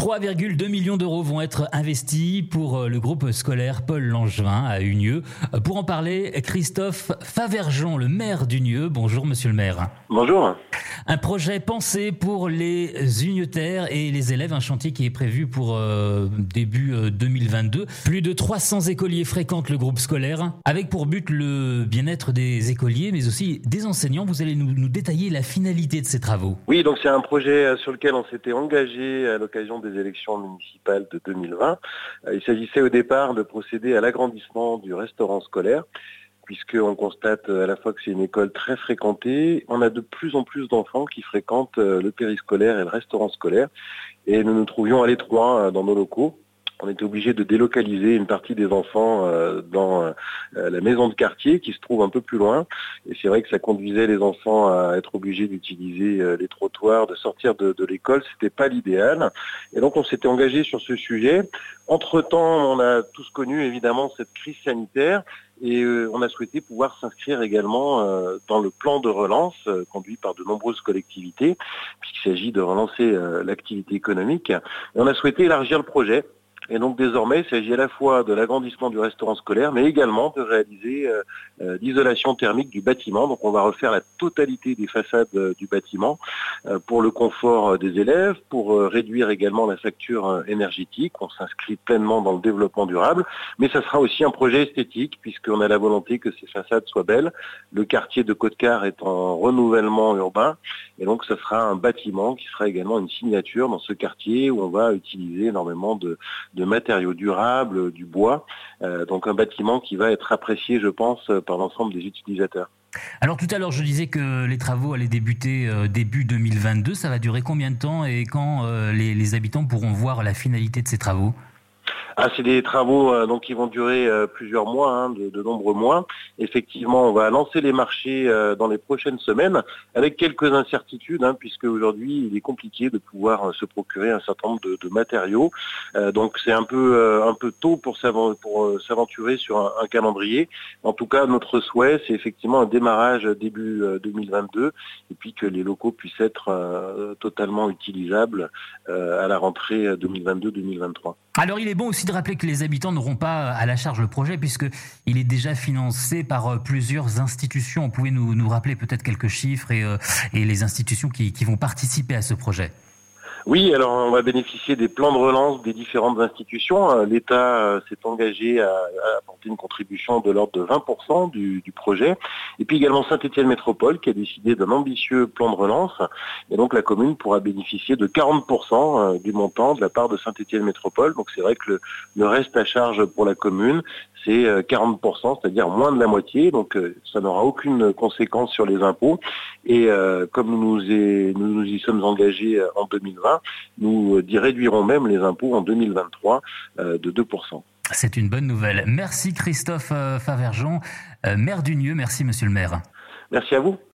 3,2 millions d'euros vont être investis pour euh, le groupe scolaire Paul Langevin à Unieux. Euh, pour en parler, Christophe Favergeon, le maire d'Unieux. Bonjour, monsieur le maire. Bonjour. Un projet pensé pour les unietaires et les élèves, un chantier qui est prévu pour euh, début 2022. Plus de 300 écoliers fréquentent le groupe scolaire, avec pour but le bien-être des écoliers, mais aussi des enseignants. Vous allez nous, nous détailler la finalité de ces travaux. Oui, donc c'est un projet sur lequel on s'était engagé à l'occasion des élections municipales de 2020. Euh, il s'agissait au départ de procéder à l'agrandissement du restaurant scolaire puisqu'on constate à la fois que c'est une école très fréquentée, on a de plus en plus d'enfants qui fréquentent euh, le périscolaire et le restaurant scolaire, et nous nous trouvions à l'étroit euh, dans nos locaux on était obligé de délocaliser une partie des enfants euh, dans euh, la maison de quartier qui se trouve un peu plus loin. Et c'est vrai que ça conduisait les enfants à être obligés d'utiliser euh, les trottoirs, de sortir de, de l'école. C'était pas l'idéal. Et donc on s'était engagé sur ce sujet. Entre-temps, on a tous connu évidemment cette crise sanitaire et on a souhaité pouvoir s'inscrire également dans le plan de relance conduit par de nombreuses collectivités, puisqu'il s'agit de relancer l'activité économique. Et on a souhaité élargir le projet et donc désormais, il s'agit à la fois de l'agrandissement du restaurant scolaire, mais également de réaliser euh, euh, l'isolation thermique du bâtiment. Donc on va refaire la totalité des façades euh, du bâtiment pour le confort des élèves, pour réduire également la facture énergétique. On s'inscrit pleinement dans le développement durable, mais ça sera aussi un projet esthétique puisqu'on a la volonté que ces façades soient belles. Le quartier de Côte-Car est en renouvellement urbain et donc ce sera un bâtiment qui sera également une signature dans ce quartier où on va utiliser énormément de matériaux durables, du bois. Euh, donc un bâtiment qui va être apprécié, je pense, par l'ensemble des utilisateurs. Alors tout à l'heure, je disais que les travaux allaient débuter euh, début 2022. Ça va durer combien de temps et quand euh, les habitants pourront voir la finalité de ces travaux? Ah, c'est des travaux euh, donc qui vont durer euh, plusieurs mois, hein, de, nombreux mois. Effectivement, on va lancer les marchés euh, dans les prochaines semaines avec quelques incertitudes, hein, puisque aujourd'hui il est compliqué de pouvoir se procurer un certain nombre de, matériaux. donc c'est un peu un peu tôt pour s'aventurer sur un, calendrier. En tout cas, notre souhait, c'est effectivement un démarrage début 2022 et puis que les locaux puissent être totalement utilisables à la rentrée 2022-2023. Alors il est bon aussi de rappeler que les habitants n'auront pas à la charge le projet puisqu'il est déjà financé par euh, plusieurs institutions. Vous pouvez nous, nous rappeler peut-être quelques chiffres et, euh, et les institutions qui, qui vont participer à ce projet? Oui, alors on va bénéficier des plans de relance des différentes institutions. Euh, L'État euh, s'est engagé à, apporter une contribution de l'ordre de 20% du, projet. Et puis également Saint-Étienne Métropole qui a décidé d'un ambitieux plan de relance. Et donc la commune pourra bénéficier de 40% euh, du montant de la part de Saint-Étienne Métropole. Donc c'est vrai que le, reste à charge pour la commune, c'est 40%, c'est-à-dire moins de la moitié. Donc ça n'aura aucune conséquence sur les impôts. Et comme nous, nous nous y sommes engagés en 2020, nous euh, réduirons même les impôts en 2023 euh, de 2%. C'est une bonne nouvelle. Merci Christophe euh, Favergeon, maire d'Unieux. Merci monsieur le maire. Merci à vous.